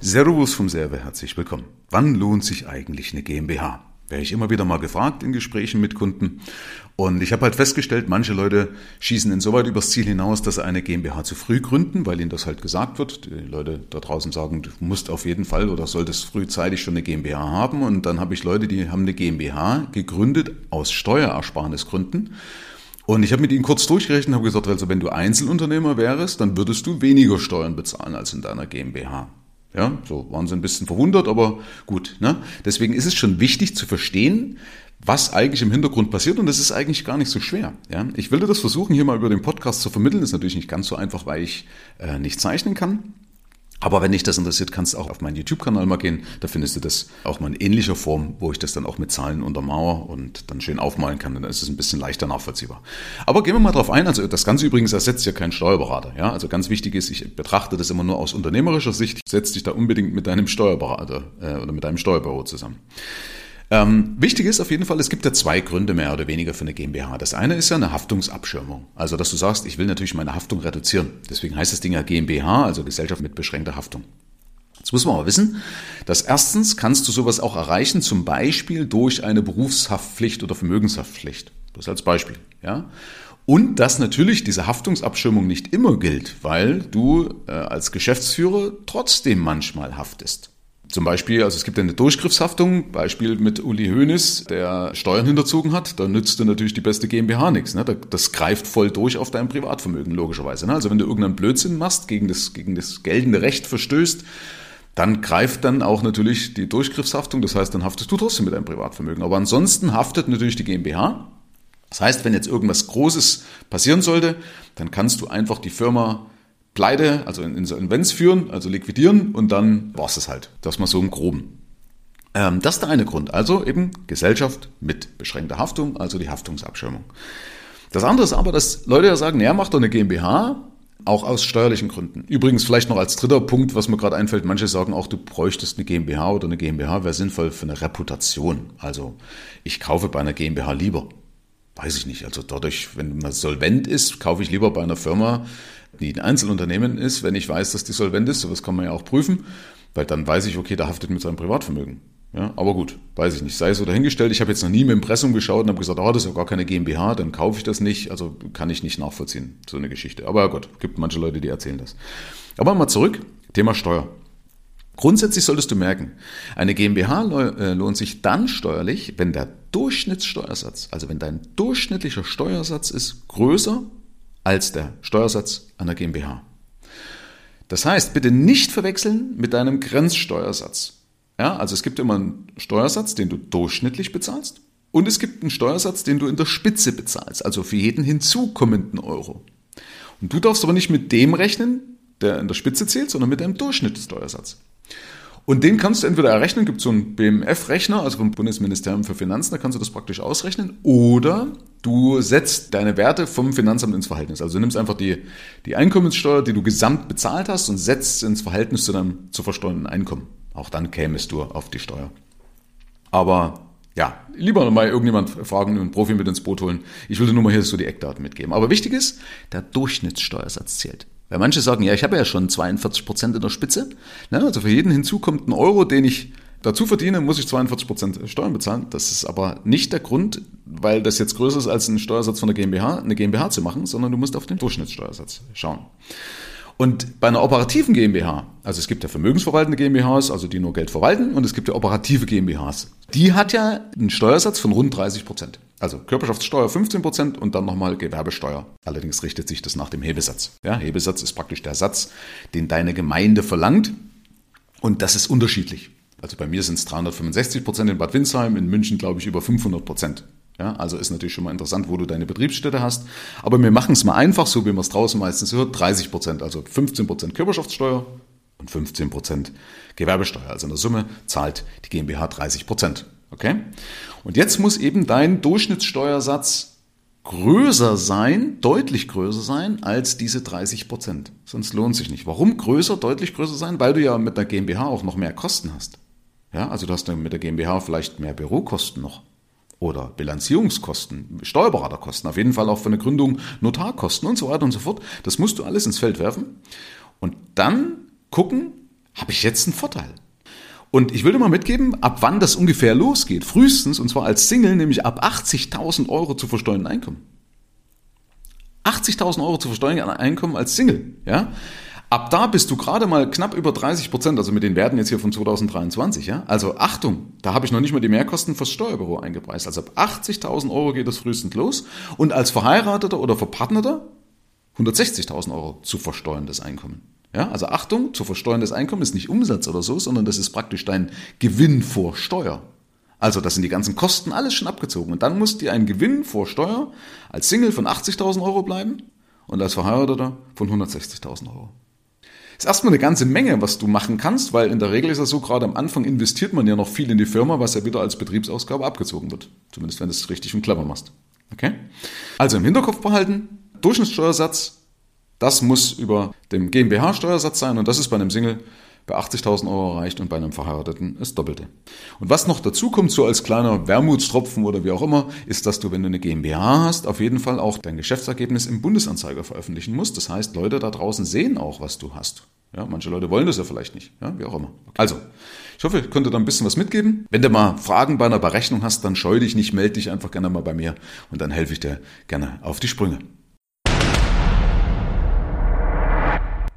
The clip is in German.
Servus vom Serve, herzlich willkommen. Wann lohnt sich eigentlich eine GmbH? Wäre ich immer wieder mal gefragt in Gesprächen mit Kunden. Und ich habe halt festgestellt, manche Leute schießen insoweit übers Ziel hinaus, dass sie eine GmbH zu früh gründen, weil ihnen das halt gesagt wird. Die Leute da draußen sagen, du musst auf jeden Fall oder solltest frühzeitig schon eine GmbH haben. Und dann habe ich Leute, die haben eine GmbH gegründet aus Steuerersparnisgründen. Und ich habe mit ihnen kurz durchgerechnet und habe gesagt, also wenn du Einzelunternehmer wärst, dann würdest du weniger Steuern bezahlen als in deiner GmbH. Ja, so waren sie ein bisschen verwundert, aber gut. Ne? Deswegen ist es schon wichtig zu verstehen, was eigentlich im Hintergrund passiert und das ist eigentlich gar nicht so schwer. Ja? Ich will dir das versuchen, hier mal über den Podcast zu vermitteln. Ist natürlich nicht ganz so einfach, weil ich äh, nicht zeichnen kann. Aber wenn dich das interessiert, kannst du auch auf meinen YouTube-Kanal mal gehen. Da findest du das auch mal in ähnlicher Form, wo ich das dann auch mit Zahlen untermauer und dann schön aufmalen kann. Dann ist es ein bisschen leichter nachvollziehbar. Aber gehen wir mal drauf ein. Also das Ganze übrigens ersetzt ja keinen Steuerberater. Ja, also ganz wichtig ist, ich betrachte das immer nur aus unternehmerischer Sicht. Setz dich da unbedingt mit deinem Steuerberater äh, oder mit deinem Steuerbüro zusammen. Ähm, wichtig ist auf jeden Fall, es gibt ja zwei Gründe mehr oder weniger für eine GmbH. Das eine ist ja eine Haftungsabschirmung. Also, dass du sagst, ich will natürlich meine Haftung reduzieren. Deswegen heißt das Ding ja GmbH, also Gesellschaft mit beschränkter Haftung. Jetzt muss man aber wissen, dass erstens kannst du sowas auch erreichen, zum Beispiel durch eine Berufshaftpflicht oder Vermögenshaftpflicht. Das als Beispiel, ja. Und dass natürlich diese Haftungsabschirmung nicht immer gilt, weil du äh, als Geschäftsführer trotzdem manchmal haftest. Zum Beispiel, also es gibt eine Durchgriffshaftung, Beispiel mit Uli Hoeneß, der Steuern hinterzogen hat, da nützt dir natürlich die beste GmbH nichts. Ne? Das greift voll durch auf dein Privatvermögen, logischerweise. Ne? Also wenn du irgendeinen Blödsinn machst, gegen das, gegen das geltende Recht verstößt, dann greift dann auch natürlich die Durchgriffshaftung, das heißt, dann haftest du trotzdem mit deinem Privatvermögen. Aber ansonsten haftet natürlich die GmbH. Das heißt, wenn jetzt irgendwas Großes passieren sollte, dann kannst du einfach die Firma Pleite, also in Insolvenz führen, also liquidieren und dann war es das halt. Das mal so im Groben. Ähm, das ist der eine Grund. Also eben Gesellschaft mit beschränkter Haftung, also die Haftungsabschirmung. Das andere ist aber, dass Leute ja sagen, naja, mach doch eine GmbH, auch aus steuerlichen Gründen. Übrigens vielleicht noch als dritter Punkt, was mir gerade einfällt, manche sagen auch, du bräuchtest eine GmbH oder eine GmbH wäre sinnvoll für eine Reputation. Also ich kaufe bei einer GmbH lieber. Weiß ich nicht. Also dadurch, wenn man solvent ist, kaufe ich lieber bei einer Firma, die ein Einzelunternehmen ist, wenn ich weiß, dass die solvent ist. Sowas kann man ja auch prüfen, weil dann weiß ich, okay, da haftet mit seinem Privatvermögen. Ja, aber gut, weiß ich nicht. Sei es so dahingestellt. Ich habe jetzt noch nie im Impressum geschaut und habe gesagt, oh, das ist ja gar keine GmbH, dann kaufe ich das nicht. Also kann ich nicht nachvollziehen, so eine Geschichte. Aber gut, gibt manche Leute, die erzählen das. Aber mal zurück, Thema Steuer. Grundsätzlich solltest du merken, eine GmbH äh, lohnt sich dann steuerlich, wenn der Durchschnittssteuersatz, also wenn dein durchschnittlicher Steuersatz ist größer als der Steuersatz einer GmbH. Das heißt, bitte nicht verwechseln mit deinem Grenzsteuersatz. Ja, also es gibt immer einen Steuersatz, den du durchschnittlich bezahlst und es gibt einen Steuersatz, den du in der Spitze bezahlst, also für jeden hinzukommenden Euro. Und du darfst aber nicht mit dem rechnen, der in der Spitze zählt, sondern mit einem Durchschnittssteuersatz. Und den kannst du entweder errechnen, gibt so einen BMF-Rechner, also vom Bundesministerium für Finanzen, da kannst du das praktisch ausrechnen, oder du setzt deine Werte vom Finanzamt ins Verhältnis. Also du nimmst einfach die, die Einkommenssteuer, die du gesamt bezahlt hast und setzt ins Verhältnis zu deinem zu versteuernden Einkommen. Auch dann kämest du auf die Steuer. Aber ja, lieber mal irgendjemand fragen, einen Profi mit ins Boot holen. Ich würde nur mal hier so die Eckdaten mitgeben. Aber wichtig ist, der Durchschnittssteuersatz zählt. Weil manche sagen, ja, ich habe ja schon 42 Prozent in der Spitze. Ne? Also für jeden hinzukommt ein Euro, den ich dazu verdiene, muss ich 42 Prozent Steuern bezahlen. Das ist aber nicht der Grund, weil das jetzt größer ist als ein Steuersatz von der GmbH, eine GmbH zu machen, sondern du musst auf den Durchschnittssteuersatz schauen. Und bei einer operativen GmbH, also es gibt ja vermögensverwaltende GmbHs, also die nur Geld verwalten, und es gibt ja operative GmbHs. Die hat ja einen Steuersatz von rund 30 Prozent. Also Körperschaftssteuer 15 Prozent und dann nochmal Gewerbesteuer. Allerdings richtet sich das nach dem Hebesatz. Ja, Hebesatz ist praktisch der Satz, den deine Gemeinde verlangt. Und das ist unterschiedlich. Also bei mir sind es 365 Prozent in Bad Windsheim, in München glaube ich über 500 Prozent. Ja, also ist natürlich schon mal interessant, wo du deine Betriebsstätte hast. Aber wir machen es mal einfach, so wie man es draußen meistens hört, 30 Prozent, also 15 Prozent Körperschaftssteuer und 15 Prozent Gewerbesteuer. Also in der Summe zahlt die GmbH 30 Prozent. Okay? Und jetzt muss eben dein Durchschnittssteuersatz größer sein, deutlich größer sein als diese 30 Prozent. Sonst lohnt sich nicht. Warum größer, deutlich größer sein? Weil du ja mit der GmbH auch noch mehr Kosten hast. Ja, also du hast dann mit der GmbH vielleicht mehr Bürokosten noch oder Bilanzierungskosten, Steuerberaterkosten, auf jeden Fall auch für eine Gründung Notarkosten und so weiter und so fort. Das musst du alles ins Feld werfen und dann gucken, habe ich jetzt einen Vorteil. Und ich will dir mal mitgeben, ab wann das ungefähr losgeht. Frühestens, und zwar als Single, nämlich ab 80.000 Euro zu versteuernden Einkommen. 80.000 Euro zu versteuernden Einkommen als Single, ja. Ab da bist du gerade mal knapp über 30 Prozent, also mit den Werten jetzt hier von 2023, ja. Also Achtung, da habe ich noch nicht mal die Mehrkosten fürs Steuerbüro eingepreist. Also ab 80.000 Euro geht das frühestens los. Und als Verheirateter oder Verpartnerter 160.000 Euro zu versteuerndes Einkommen. Ja, also Achtung, zu versteuerndes Einkommen ist nicht Umsatz oder so, sondern das ist praktisch dein Gewinn vor Steuer. Also das sind die ganzen Kosten alles schon abgezogen. Und dann muss dir ein Gewinn vor Steuer als Single von 80.000 Euro bleiben und als Verheirateter von 160.000 Euro. Ist erstmal eine ganze Menge, was du machen kannst, weil in der Regel ist es so, gerade am Anfang investiert man ja noch viel in die Firma, was ja wieder als Betriebsausgabe abgezogen wird. Zumindest wenn du es richtig und clever machst. Okay? Also im Hinterkopf behalten, Durchschnittssteuersatz das muss über dem GmbH-Steuersatz sein und das ist bei einem Single bei 80.000 Euro erreicht und bei einem Verheirateten das Doppelte. Und was noch dazu kommt, so als kleiner Wermutstropfen oder wie auch immer, ist, dass du, wenn du eine GmbH hast, auf jeden Fall auch dein Geschäftsergebnis im Bundesanzeiger veröffentlichen musst. Das heißt, Leute da draußen sehen auch, was du hast. Ja, manche Leute wollen das ja vielleicht nicht, ja, wie auch immer. Also, ich hoffe, ich konnte da ein bisschen was mitgeben. Wenn du mal Fragen bei einer Berechnung hast, dann scheu dich nicht, melde dich einfach gerne mal bei mir und dann helfe ich dir gerne auf die Sprünge.